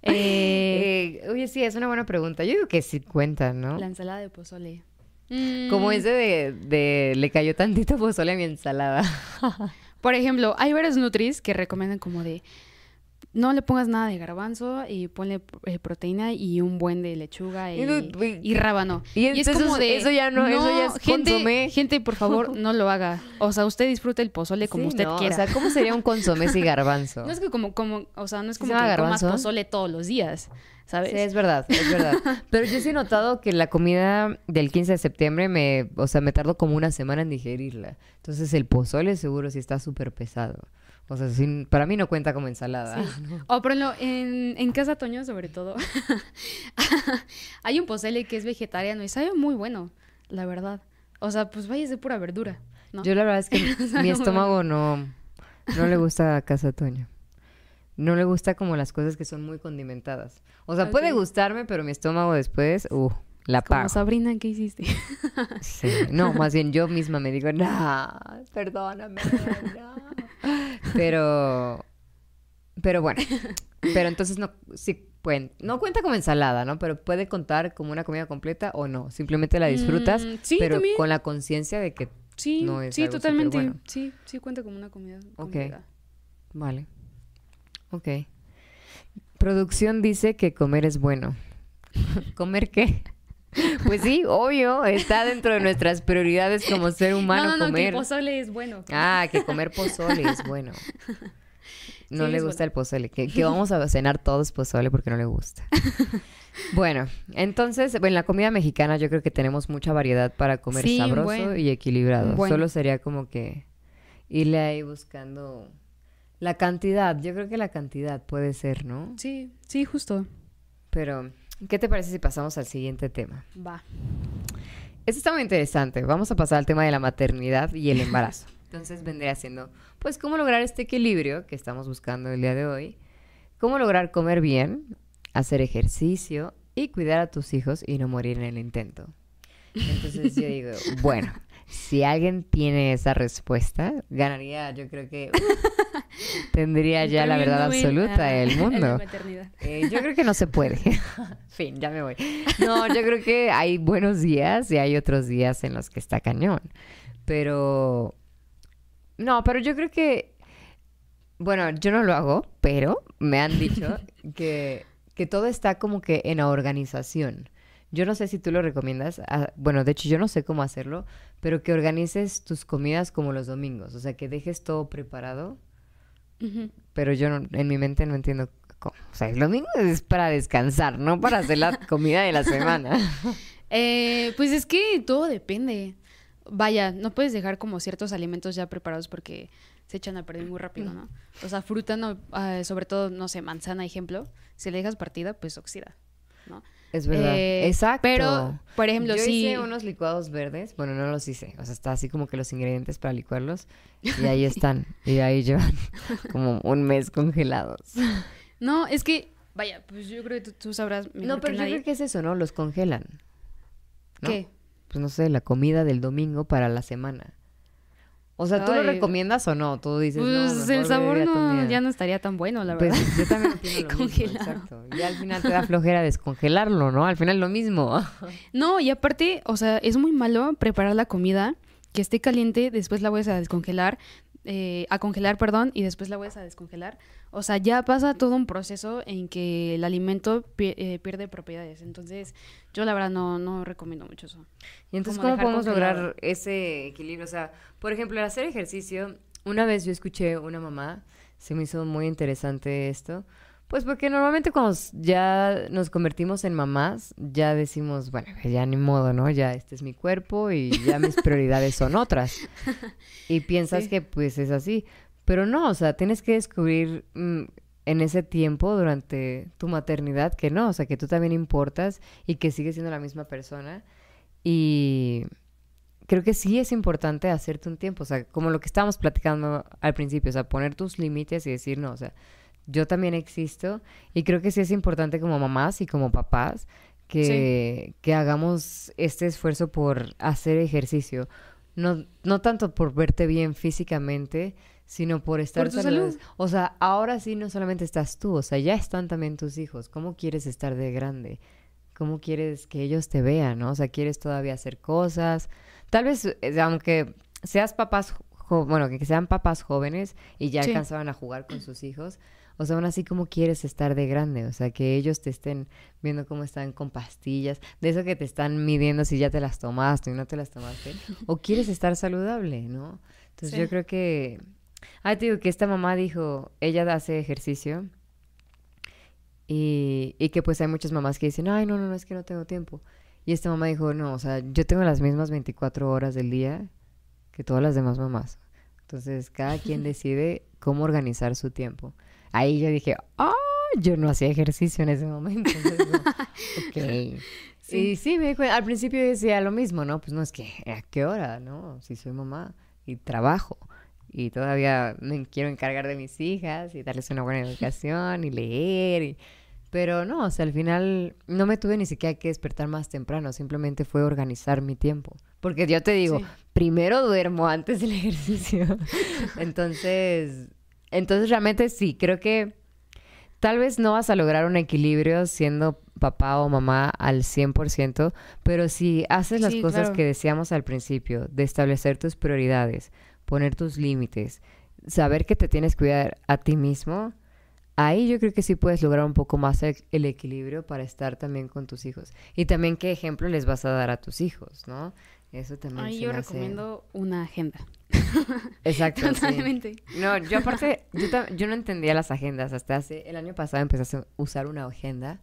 Eh, Eh, oye, sí, es una buena pregunta. Yo digo que sí cuenta, ¿no? La ensalada de pozole. Como Mm, ese de, de le cayó tantito pozole a mi ensalada. Por ejemplo, hay varios Nutris que recomiendan como de no le pongas nada de garbanzo y ponle eh, proteína y un buen de lechuga y, Y no- y rábano. Y es entonces como de eso ya no- eso ya es gente, consomé. gente, por favor, no lo haga. O sea, usted disfrute el pozole como Sí, usted ¿no? quiera. O sea, ¿cómo sería un consomé sin garbanzo? no es que como, como, o sea, no es ¿Sí como que llama comas garbanzo? pozole todos los días, ¿sabes? Sí, es verdad, es verdad. Pero yo sí he notado que la comida del 15 de septiembre me, o sea, me tardo como una semana en digerirla. Entonces el pozole seguro sí está súper pesado. O sea, sí, para mí no cuenta como ensalada. O por ejemplo, en, en Casa Toño, sobre todo, hay un pozole que es vegetariano y sabe muy bueno, la verdad. O sea, pues vaya de pura verdura, ¿no? Yo la verdad es que mi estómago no, no le gusta a Casa Toño. No le gusta como las cosas que son muy condimentadas. O sea, puede gustarme, pero mi estómago después, uh, la Como pago. Sabrina, ¿qué hiciste? Sí. No, más bien yo misma me digo, no, perdóname, no". Pero, pero bueno, pero entonces no, sí, pueden, no cuenta como ensalada, ¿no? Pero puede contar como una comida completa o no. Simplemente la disfrutas, Mm, sí, pero también. con la conciencia de que, Sí, No es sí, algo totalmente. Sí, sí cuenta como una comida. Ok. completa. vale, ok. Producción dice que comer es bueno. ¿Comer qué? Pues sí, obvio, está dentro de nuestras prioridades como ser humano no, no, no, comer. que pozole es bueno. Ah, que comer pozole es bueno. No Sí, le gusta el pozole. Que, que vamos a cenar todos pozole porque no le gusta. Bueno, entonces, en la comida mexicana yo creo que tenemos mucha variedad para comer Sí, sabroso y equilibrado. Solo sería como que irle ahí buscando la cantidad. Yo creo que la cantidad puede ser, ¿no? Sí, sí, justo. Pero, ¿qué te parece si pasamos al siguiente tema? Va. Esto está muy interesante. Vamos a pasar al tema de la maternidad y el embarazo. Entonces vendría siendo, pues, cómo lograr este equilibrio que estamos buscando el día de hoy. Cómo lograr comer bien, hacer ejercicio y cuidar a tus hijos y no morir en el intento. Entonces yo digo, bueno, si alguien tiene esa respuesta, ganaría, yo creo que uh, tendría ya la verdad absoluta del mundo. Eh, yo creo que no se puede. fin, ya me voy. No, yo creo que hay buenos días y hay otros días en los que está cañón. Pero... No, pero yo creo que... Bueno, yo no lo hago, pero me han dicho que, que todo está como que en la organización. Yo no sé si tú lo recomiendas. ah, bueno, de hecho yo no sé cómo hacerlo, pero que organices tus comidas como los domingos. O sea, que dejes todo preparado pero yo no- en mi mente no entiendo cómo. O sea, el domingo es para descansar, no para hacer la comida de la semana. Eh, pues es que todo depende. vaya, no puedes dejar como ciertos alimentos ya preparados porque se echan a perder muy rápido, ¿no? O sea, fruta, no, ah, sobre todo, no sé, manzana, ejemplo, si le dejas partida, pues oxida, ¿no? Es verdad. Eh, Exacto. Pero, por ejemplo, Yo si... hice unos licuados verdes. Bueno, no los hice. O sea, está así como que los ingredientes para licuarlos. Y ahí están. y ahí llevan como un mes congelados. No, es que, vaya, pues yo creo que tú, tú sabrás mejor No, pero que yo creo que es eso, ¿no? Los congelan. ¿no? ¿Qué? Pues no sé, la comida del domingo para la semana. O sea, ¿tú lo recomiendas o no? Tú dices, Pues el sabor no, ya no estaría tan bueno, la Pues verdad. yo también opino lo mismo, exacto. Y al final te da flojera descongelarlo, ¿no? Al final lo mismo. No, y aparte, o sea, es muy malo preparar la comida, que esté caliente, después la vuelves a descongelar, eh, a congelar, perdón, y después la vuelves a descongelar. O sea, ya pasa todo un proceso en que el alimento pi- eh, pierde propiedades. Entonces, yo la verdad no, no recomiendo mucho eso. Y entonces, ¿cómo podemos congelado. lograr ese equilibrio? O sea, por ejemplo, al hacer ejercicio, una vez yo escuché una mamá, se me hizo muy interesante esto, pues porque normalmente cuando ya nos convertimos en mamás, ya decimos, bueno, ya ni modo, ¿no? Ya este es mi cuerpo y ya mis prioridades son otras. Y piensas Sí. que pues es así. Pero no, o sea, tienes que descubrir mm, en ese tiempo, durante tu maternidad, que no, o sea, que tú también importas y que sigues siendo la misma persona. Y creo que sí es importante hacerte un tiempo, o sea, como lo que estábamos platicando al principio, o sea, poner tus límites y decir, no, o sea, yo también existo y creo que sí es importante como mamás y como papás que, que hagamos este esfuerzo por hacer ejercicio. No, no tanto por verte bien físicamente, sino por estar tu saludables. salud. O sea, ahora sí no solamente estás tú, o sea, ya están también tus hijos. ¿Cómo quieres estar de grande? ¿Cómo quieres que ellos te vean, no? O sea, ¿quieres todavía hacer cosas? Tal vez, eh, aunque seas papás, bueno, que sean papás jóvenes y ya Sí. alcanzaban a jugar con sus hijos, o sea, aún así, ¿cómo quieres estar de grande? O sea, que ellos te estén viendo cómo están con pastillas, de eso que te están midiendo si ya te las tomaste y no te las tomaste, o quieres estar saludable, ¿no? Entonces Sí. yo creo que... Ah, te digo que esta mamá dijo, ella hace ejercicio y, y que pues hay muchas mamás que dicen, ay, no, no, no, es que no tengo tiempo. Y esta mamá dijo, no, o sea, yo tengo las mismas 24 horas del día que todas las demás mamás. Entonces, cada quien decide cómo organizar su tiempo. Ahí yo dije, ah, yo no hacía ejercicio en ese momento. Entonces, ok. Sí. Y sí, me dijo, al principio decía lo mismo, ¿no? Pues no, es que, ¿a qué hora, no? Si soy mamá y trabajo y todavía me quiero encargar de mis hijas y darles una buena educación y leer y... Pero no, o sea, al final no me tuve ni siquiera que despertar más temprano, simplemente fue organizar mi tiempo. Porque yo te digo, Sí. primero duermo antes del ejercicio. entonces, entonces realmente sí, creo que tal vez no vas a lograr un equilibrio siendo papá o mamá al 100%, pero si haces las Sí, cosas claro. que decíamos al principio, de establecer tus prioridades, poner tus límites, saber que te tienes que cuidar a ti mismo, ahí yo creo que sí puedes lograr un poco más el, el equilibrio para estar también con tus hijos. Y también qué ejemplo les vas a dar a tus hijos, ¿no? Eso también Ahí yo hace- recomiendo una agenda. Exacto, sí. Totalmente. No, yo aparte, yo, yo no entendía las agendas. Hasta hace, el año pasado empecé a usar una agenda.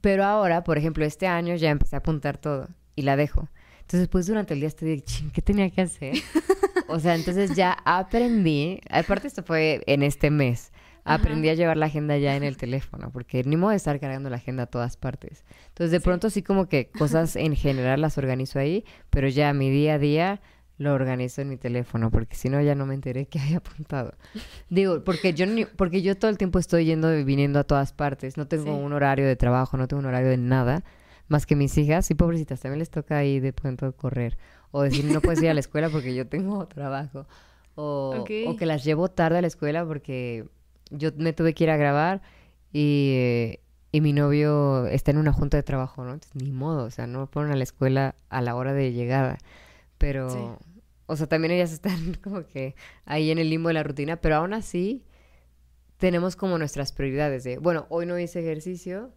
Pero ahora, por ejemplo, este año ya empecé a apuntar todo y la dejo. Entonces, pues durante el día estoy de, "Chin, ¿qué tenía que hacer? O sea, entonces ya aprendí. Aparte, esto fue en este mes. Aprendí a llevar la agenda ya en el teléfono, porque ni modo de estar cargando la agenda a todas partes. Entonces, de pronto sí como que cosas en general las organizo ahí, pero ya mi día a día lo organizo en mi teléfono, porque si no ya no me enteré que había apuntado. Digo, porque yo ni- porque yo todo el tiempo estoy yendo y viniendo a todas partes, no tengo Sí. un horario de trabajo, no tengo un horario de nada, más que mis hijas, y pobrecitas, también les toca ahí de pronto correr, o decir no puedes ir a la escuela porque yo tengo trabajo, o, que las llevo tarde a la escuela porque yo me tuve que ir a grabar y, eh, y mi novio está en una junta de trabajo, ¿no? Entonces, ni modo, o sea, no me ponen a la escuela a la hora de llegada. Pero, Sí. O sea, también ellas están como que ahí en el limbo de la rutina, pero aún así tenemos como nuestras prioridades de, bueno, hoy no hice ejercicio,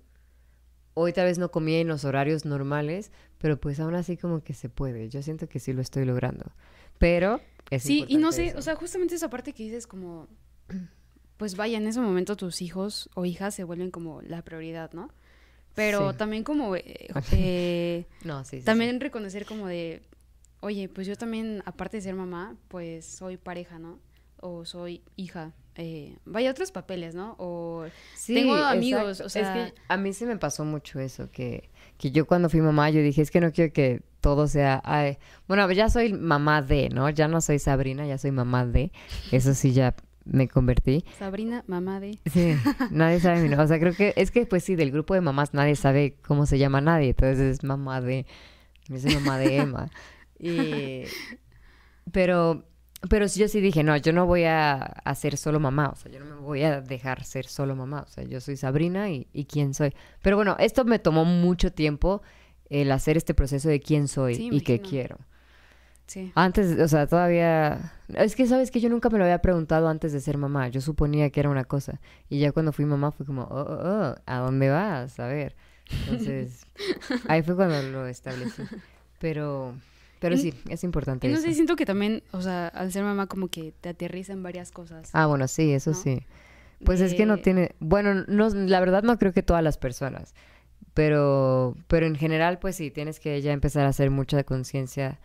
hoy tal vez no comí en los horarios normales, pero pues aún así como que se puede. Yo siento que sí lo estoy logrando. Pero es Sí, y no sé, eso. o sea, justamente esa parte que dices como, pues vaya, en ese momento tus hijos o hijas se vuelven como la prioridad, ¿no? Pero Sí. también como, eh, eh, No, sí. también reconocer como de, oye, pues yo también, aparte de ser mamá, pues soy pareja, ¿no? O soy hija. Eh, vaya otros papeles, ¿no? O tengo amigos, o sea... Es que a mí sí me pasó mucho eso, que, que yo cuando fui mamá, yo dije, es que no quiero que todo sea... Ay, bueno, ya soy mamá de, ¿no? Ya no soy Sabrina, ya soy mamá de. Eso sí, ya me convertí. Sabrina, mamá de. Sí, nadie sabe mi nombre. O sea, creo que es que, pues sí, del grupo de mamás nadie sabe cómo se llama nadie. Entonces es mamá de. Yo soy mamá de Emma. Y. Pero. Pero yo sí dije, no, yo no voy a, a, ser solo mamá, o sea, yo no me voy a dejar ser solo mamá, o sea, yo soy Sabrina y, y quién soy. Pero bueno, esto me tomó mucho tiempo el hacer este proceso de quién soy y qué quiero. Sí. Antes, o sea, todavía... Es que, ¿sabes que Yo nunca me lo había preguntado antes de ser mamá. Yo suponía que era una cosa. Y ya cuando fui mamá fue como, oh, oh, oh ¿a dónde vas? A ver. Entonces, ahí fue cuando lo establecí. Pero... Pero sí, es importante. Y no sé, siento que también, o sea, al ser mamá como que te aterriza en varias cosas. Ah, bueno, sí, eso sí. Pues es que no tiene, bueno, no, la verdad no creo que todas las personas, pero, pero en general, pues sí, tienes que ya empezar a hacer mucha conciencia.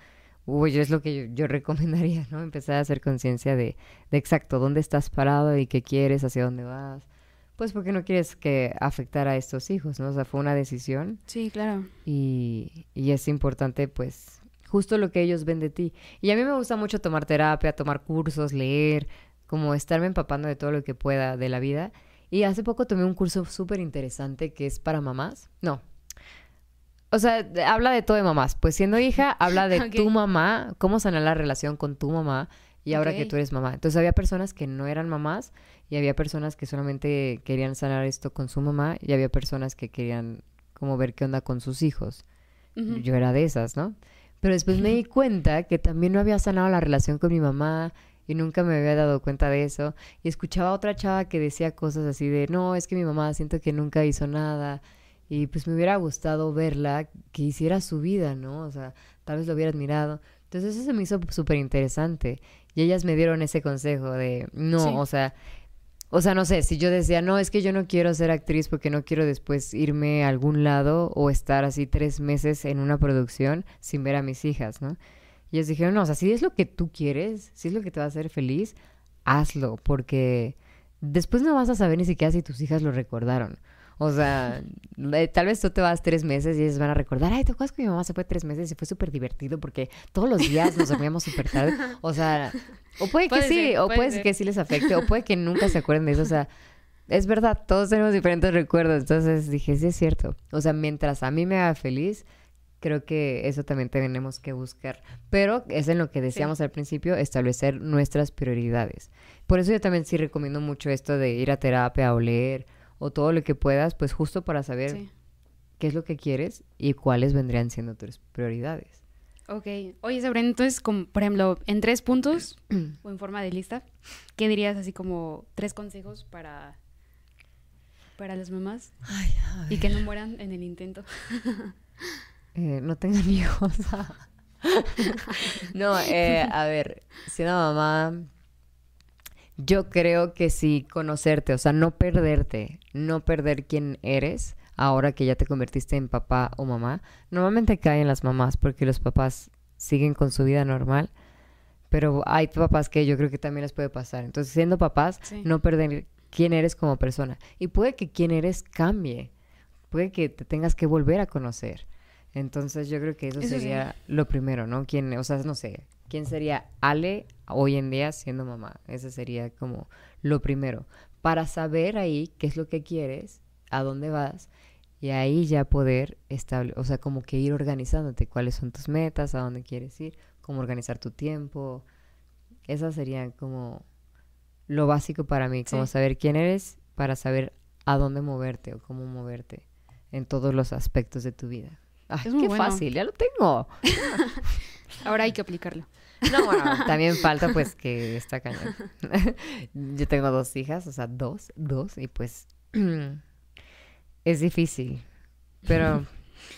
Uy, es lo que yo, recomendaría, ¿no? Empezar a hacer conciencia de, de exacto dónde estás parado y qué quieres, hacia dónde vas. Pues porque no quieres que afectar a estos hijos, ¿no? O sea, fue una decisión. Sí, claro. Y, y es importante, pues, justo lo que ellos ven de ti. Y a mí me gusta mucho tomar terapia, tomar cursos, leer, como estarme empapando de todo lo que pueda de la vida. Y hace poco tomé un curso súper interesante que es para mamás. No. O sea, habla de todo de mamás. Pues siendo hija, habla de tu mamá, cómo sanar la relación con tu mamá y ahora que tú eres mamá. Entonces había personas que no eran mamás y había personas que solamente querían sanar esto con su mamá y había personas que querían como ver qué onda con sus hijos. Yo era de esas, ¿no? Pero después me di cuenta que también no había sanado la relación con mi mamá y nunca me había dado cuenta de eso. Y escuchaba a otra chava que decía cosas así de, no, es que mi mamá siento que nunca hizo nada. Y pues me hubiera gustado verla que hiciera su vida, ¿no? O sea, tal vez lo hubiera admirado. Entonces eso se me hizo súper interesante. Y ellas me dieron ese consejo de, no, o sea, o sea, no sé, si yo decía, no, es que yo no quiero ser actriz porque no quiero después irme a algún lado o estar así tres meses en una producción sin ver a mis hijas, ¿no? Y ellos dijeron, no, o sea, si es lo que tú quieres, si es lo que te va a hacer feliz, hazlo, porque después no vas a saber ni siquiera si tus hijas lo recordaron. O sea, eh, tal vez tú te vas tres meses y ellos van a recordar, ay, ¿te acuerdas que mi mamá se fue tres meses y fue súper divertido porque todos los días nos dormíamos súper tarde? O sea, o puede que sí, o puede que sí les afecte, o puede que nunca se acuerden de eso. O sea, es verdad, todos tenemos diferentes recuerdos. Entonces dije, sí es cierto. O sea, mientras a mí me haga feliz, creo que eso también tenemos que buscar. Pero es en lo que decíamos al principio, establecer nuestras prioridades. Por eso yo también sí recomiendo mucho esto de ir a terapia o leer o todo lo que puedas, pues justo para saber qué es lo que quieres y cuáles vendrían siendo tus prioridades. Ok. Oye, Sabrina, entonces, como, por ejemplo, en tres puntos o en forma de lista, ¿qué dirías así como tres consejos para, para las mamás? y que no mueran en el intento. Eh, no tengan hijos. no, eh, a ver, siendo mamá, yo creo que sí conocerte, o sea, no perderte, no perder quién eres ahora que ya te convertiste en papá o mamá. Normalmente caen las mamás porque los papás siguen con su vida normal, pero hay papás que yo creo que también les puede pasar. Entonces, siendo papás, no perder quién eres como persona. Y puede que quién eres cambie, puede que te tengas que volver a conocer. Entonces yo creo que eso, sería lo primero, ¿no? ¿Quién, o sea, no sé, ¿quién sería Ale hoy en día siendo mamá? Ese sería como lo primero. Para saber ahí qué es lo que quieres, a dónde vas, y ahí ya poder establecer, o sea, como que ir organizándote, cuáles son tus metas, a dónde quieres ir, cómo organizar tu tiempo. Esas serían como lo básico para mí, como saber quién eres para saber a dónde moverte o cómo moverte en todos los aspectos de tu vida es muy qué fácil, ya lo tengo. Ahora hay que aplicarlo. No, bueno, también falta pues que está cañón. Yo tengo dos hijas, o sea, dos, dos, y pues es difícil, pero,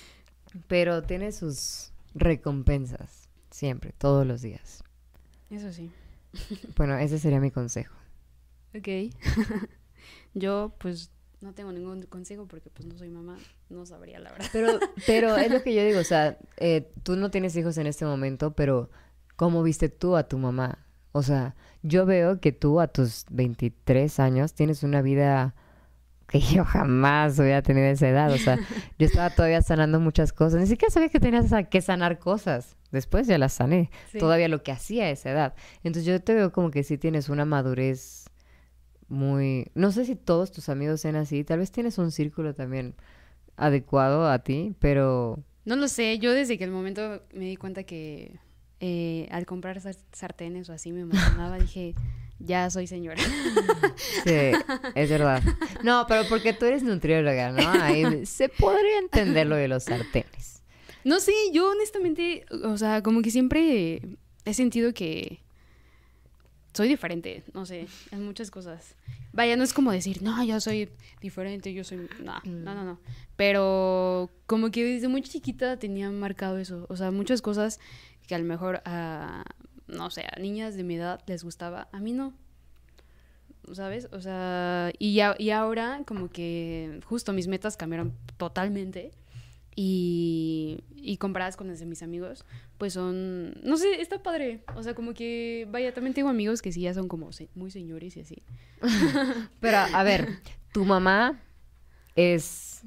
pero tiene sus recompensas siempre, todos los días. Eso sí. Bueno, ese sería mi consejo. Ok. Yo pues no tengo ningún consejo porque pues no soy mamá, no sabría la verdad. Pero, pero es lo que yo digo, o sea, eh, tú no tienes hijos en este momento, pero ¿cómo viste tú a tu mamá? O sea, yo veo que tú a tus 23 años tienes una vida que yo jamás hubiera tenido esa edad. O sea, yo estaba todavía sanando muchas cosas. Ni siquiera sabía que tenías que sanar cosas. Después ya las sané. Todavía lo que hacía a esa edad. Entonces yo te veo como que sí tienes una madurez muy... No sé si todos tus amigos sean así. Tal vez tienes un círculo también adecuado a ti, pero... No lo sé. Yo desde que el momento me di cuenta que eh, al comprar sartenes o así me emocionaba, dije ya soy señora. Sí, es verdad. No, pero porque tú eres nutrióloga, ¿no? Ahí se podría entender lo de los sartenes. No sé, yo honestamente, o sea, como que siempre he sentido que soy diferente, no sé, en muchas cosas. Vaya, no es como decir, no, yo soy diferente, yo soy... No, mm. no, no, no. Pero como que desde muy chiquita tenía marcado eso. O sea, muchas cosas que a lo mejor a, no sé, a niñas de mi edad les gustaba, a mí no. ¿Sabes? O sea, y, ya, y ahora como que justo mis metas cambiaron totalmente. Y, y comparadas con las de mis amigos, pues son, no sé, está padre. O sea, como que, vaya, también tengo amigos que sí ya son como muy señores y así. Pero, a ver, ¿tu mamá es,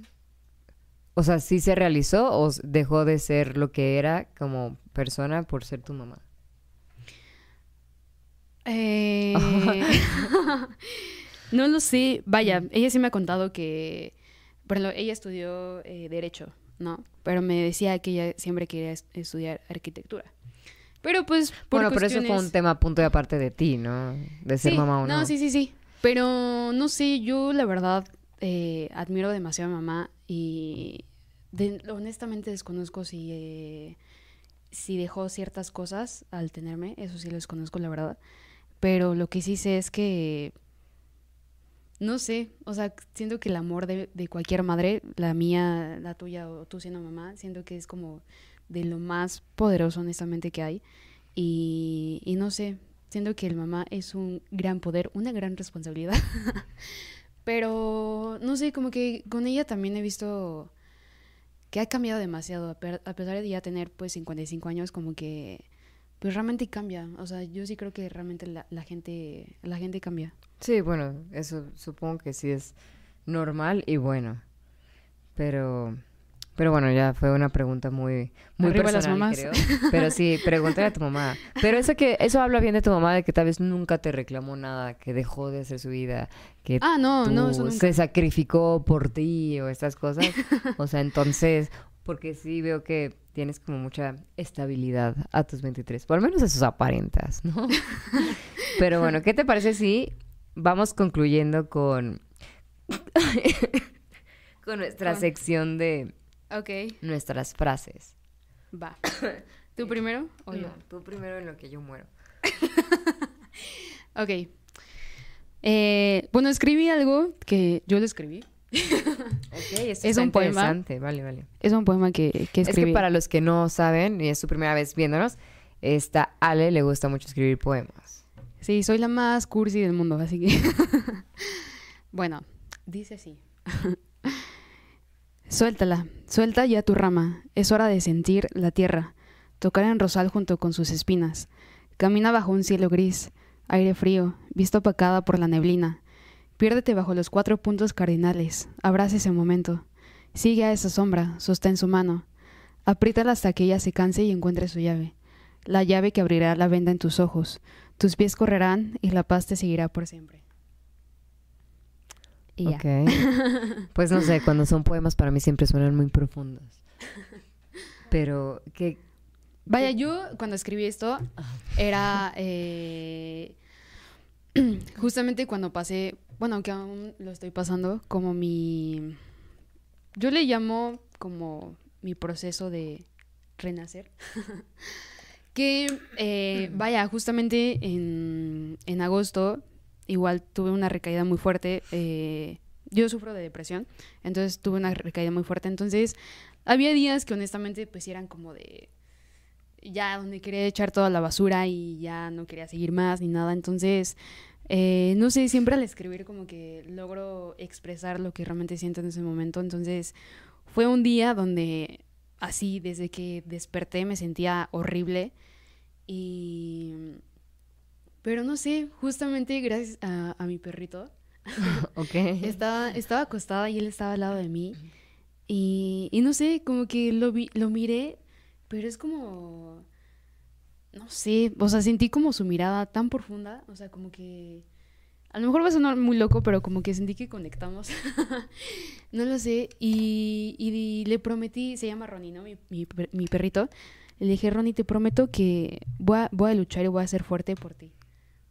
o sea, sí se realizó o dejó de ser lo que era como persona por ser tu mamá? Eh... no lo sé. Vaya, ella sí me ha contado que, bueno, ella estudió eh, Derecho, ¿no? Pero me decía que ella siempre quería estudiar arquitectura. Pero pues, por Bueno, pero eso fue un tema punto de aparte de ti, ¿no? De ser mamá o no. No, sí, sí, sí. Pero no sé, yo la verdad eh, admiro demasiado a mamá y honestamente desconozco si, eh, si dejó ciertas cosas al tenerme, eso sí lo desconozco la verdad. Pero lo que sí sé es que, no sé, o sea, siento que el amor de, cualquier madre, la mía, la tuya o tú siendo mamá, siento que es como de lo más poderoso honestamente que hay. Y, y no sé, siento que el mamá es un gran poder, una gran responsabilidad. Pero, no sé, como que con ella también he visto que ha cambiado demasiado, a pesar de ya tener pues 55 años, como que pues realmente cambia. O sea, yo sí creo que realmente la, la, gente, la gente cambia. Sí, bueno, eso supongo que sí es normal y bueno. Pero, pero bueno, ya fue una pregunta muy, muy personal, las mamás. creo. Pero sí, pregúntale a tu mamá. Pero eso que, eso habla bien de tu mamá, de que tal vez nunca te reclamó nada, que dejó de hacer su vida, que ah, no, no, eso se sacrificó por ti o estas cosas. o sea, entonces, porque sí veo que tienes como mucha estabilidad a tus 23, por lo menos esos aparentas, ¿no? Pero bueno, ¿qué te parece si vamos concluyendo con con nuestra sección de nuestras frases? Va. ¿Tú primero o yo? tú primero en lo que yo muero. ok. Eh, bueno, escribí algo que yo lo escribí es un poema. Vale, vale. Es un poema que, que escribí. Es que para los que no saben, y es su primera vez viéndonos, esta Ale le gusta mucho escribir poemas. Sí, soy la más cursi del mundo, así que... bueno, dice así. Suéltala, suelta ya tu rama. Es hora de sentir la tierra, tocar en rosal junto con sus espinas. Camina bajo un cielo gris, aire frío, visto opacada por la neblina. Piérdete bajo los cuatro puntos cardinales. Abraza ese momento. Sigue a esa sombra, sostén su mano. Apriétala hasta que ella se canse y encuentre su llave. La llave que abrirá la venda en tus ojos. Tus pies correrán y la paz te seguirá por siempre. Y ya. Pues no sé, cuando son poemas para mí siempre suenan muy profundos. Pero que... Vaya, yo cuando escribí esto era... Eh, justamente cuando pasé bueno, aunque aún lo estoy pasando, como mi... Yo le llamo como mi proceso de renacer. que, eh, vaya, justamente en, en, agosto, igual tuve una recaída muy fuerte. Eh, yo sufro de depresión, entonces tuve una recaída muy fuerte. Entonces, había días que honestamente, pues eran como de ya donde quería echar toda la basura y ya no quería seguir más ni nada. Entonces, Eh, no sé, siempre al escribir como que logro expresar lo que realmente siento en ese momento. Entonces fue un día donde así, desde que desperté me sentía horrible. Y... Pero no sé, justamente gracias a, a mi perrito. estaba, estaba acostada y él estaba al lado de mí. Y, y no sé, como que lo, vi, lo miré, pero es como no sé, o sea, sentí como su mirada tan profunda, o sea, como que... A lo mejor va a sonar muy loco, pero como que sentí que conectamos. no lo sé. Y, le prometí, se llama Ronnie, ¿no? Mi, mi, perrito. Le dije, Ronnie, te prometo que voy a, voy a luchar y voy a ser fuerte por ti.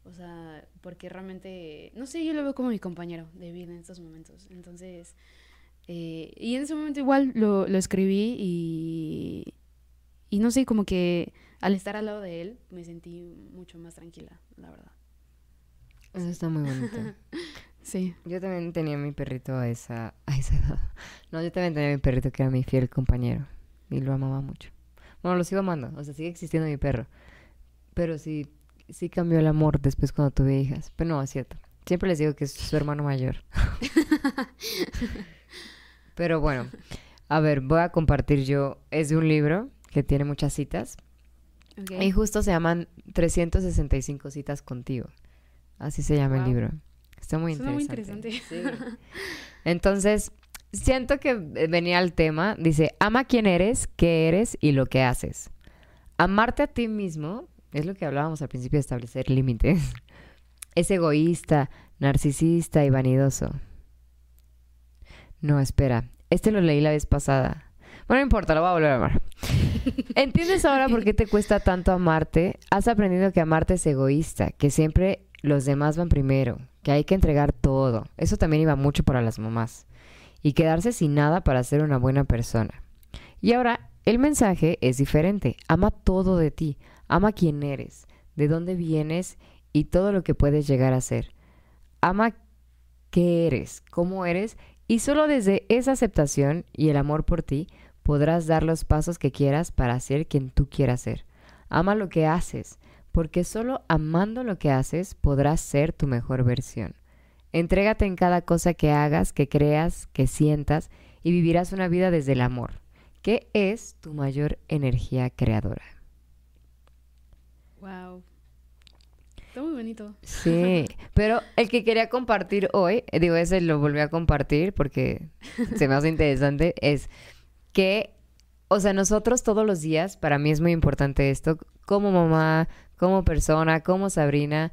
O sea, porque realmente, no sé, yo lo veo como mi compañero de vida en estos momentos. Entonces, eh, y en ese momento igual lo, lo escribí y no sé, como que al estar al lado de él me sentí mucho más tranquila, la verdad. Eso está muy bonito. sí. Yo también tenía mi perrito a esa, a esa edad. No, yo también tenía mi perrito que era mi fiel compañero y lo amaba mucho. Bueno, lo sigo amando, o sea, sigue existiendo mi perro. Pero sí, sí cambió el amor después cuando tuve hijas. Pero no, es cierto. Siempre les digo que es su hermano mayor. Pero bueno, a ver, voy a compartir yo. Es de un libro que tiene muchas citas. Y justo se llaman 365 citas contigo. Así se llama el libro. Está muy interesante. Muy interesante. Entonces, siento que venía al tema. Dice, ama quién eres, qué eres y lo que haces. Amarte a ti mismo, es lo que hablábamos al principio de establecer límites. Es egoísta, narcisista y vanidoso. No, espera. Este lo leí la vez pasada. Bueno, no importa, lo voy a volver a amar. ¿Entiendes ahora por qué te cuesta tanto amarte? Has aprendido que amarte es egoísta, que siempre los demás van primero, que hay que entregar todo. Eso también iba mucho para las mamás. Y quedarse sin nada para ser una buena persona. Y ahora, el mensaje es diferente. Ama todo de ti. Ama quién eres, de dónde vienes y todo lo que puedes llegar a ser. Ama qué eres, cómo eres y solo desde esa aceptación y el amor por ti podrás dar los pasos que quieras para ser quien tú quieras ser. Ama lo que haces, porque solo amando lo que haces podrás ser tu mejor versión. Entrégate en cada cosa que hagas, que creas, que sientas y vivirás una vida desde el amor, que es tu mayor energía creadora. Wow. Está muy bonito. Sí, pero el que quería compartir hoy, digo, ese lo volví a compartir porque se me hace interesante, es que, o sea, nosotros todos los días, para mí es muy importante esto, como mamá, como persona, como Sabrina,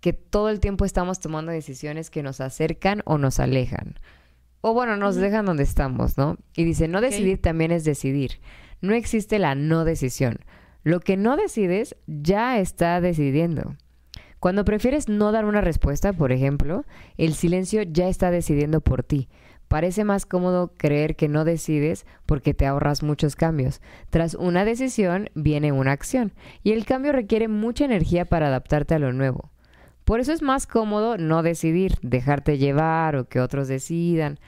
que todo el tiempo estamos tomando decisiones que nos acercan o nos alejan. O bueno, nos dejan donde estamos, ¿no? Y dice, no decidir también es decidir. No existe la no decisión. Lo que no decides ya está decidiendo. Cuando prefieres no dar una respuesta, por ejemplo, el silencio ya está decidiendo por ti. Parece más cómodo creer que no decides porque te ahorras muchos cambios. Tras una decisión viene una acción y el cambio requiere mucha energía para adaptarte a lo nuevo. Por eso es más cómodo no decidir, dejarte llevar o que otros decidan.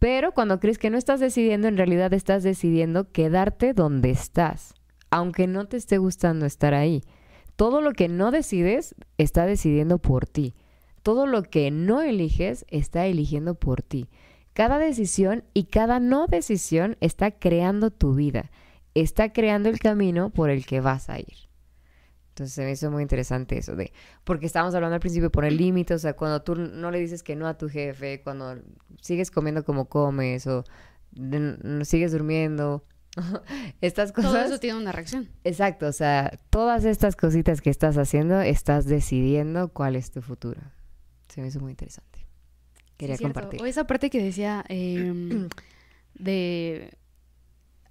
Pero cuando crees que no estás decidiendo, en realidad estás decidiendo quedarte donde estás, aunque no te esté gustando estar ahí. Todo lo que no decides está decidiendo por ti. Todo lo que no eliges está eligiendo por ti. Cada decisión y cada no decisión está creando tu vida, está creando el camino por el que vas a ir. Entonces se me hizo muy interesante eso de, porque estábamos hablando al principio de poner límites, o sea, cuando tú no le dices que no a tu jefe, cuando sigues comiendo como comes o sigues durmiendo, estas cosas. Todo eso tiene una reacción. Exacto, o sea, todas estas cositas que estás haciendo, estás decidiendo cuál es tu futuro. Se me hizo muy interesante quería compartir. O esa parte que decía em, de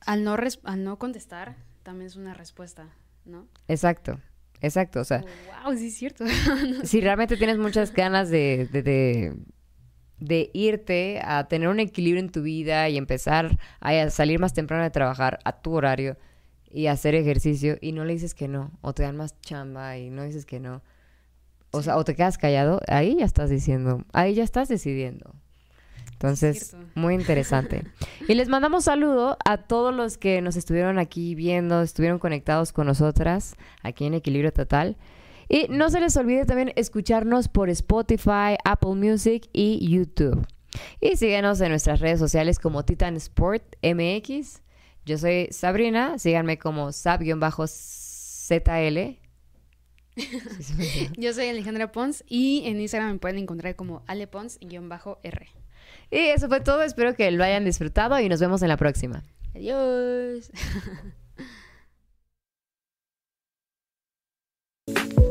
al no, al no contestar también es una respuesta, ¿no? Exacto, exacto, o sea... wow, oh, sí es cierto. si realmente tienes muchas ganas de, de, de, irte a tener un equilibrio en tu vida y empezar a salir más temprano de trabajar a tu horario y hacer ejercicio y no le dices que no, o te dan más chamba y no dices que no, o sea, o te quedas callado, ahí ya estás diciendo, ahí ya estás decidiendo. Entonces, muy interesante. Y les mandamos saludo a todos los que nos estuvieron aquí viendo, estuvieron conectados con nosotras aquí en Equilibrio Total. Y no se les olvide también escucharnos por Spotify, Apple Music y YouTube. Y síguenos en nuestras redes sociales como Titan Sport MX. Yo soy Sabrina, síganme como sab-zl. Yo soy Alejandra Pons y en Instagram me pueden encontrar como alepons-r. Y eso fue todo. Espero que lo hayan disfrutado y nos vemos en la próxima. Adiós.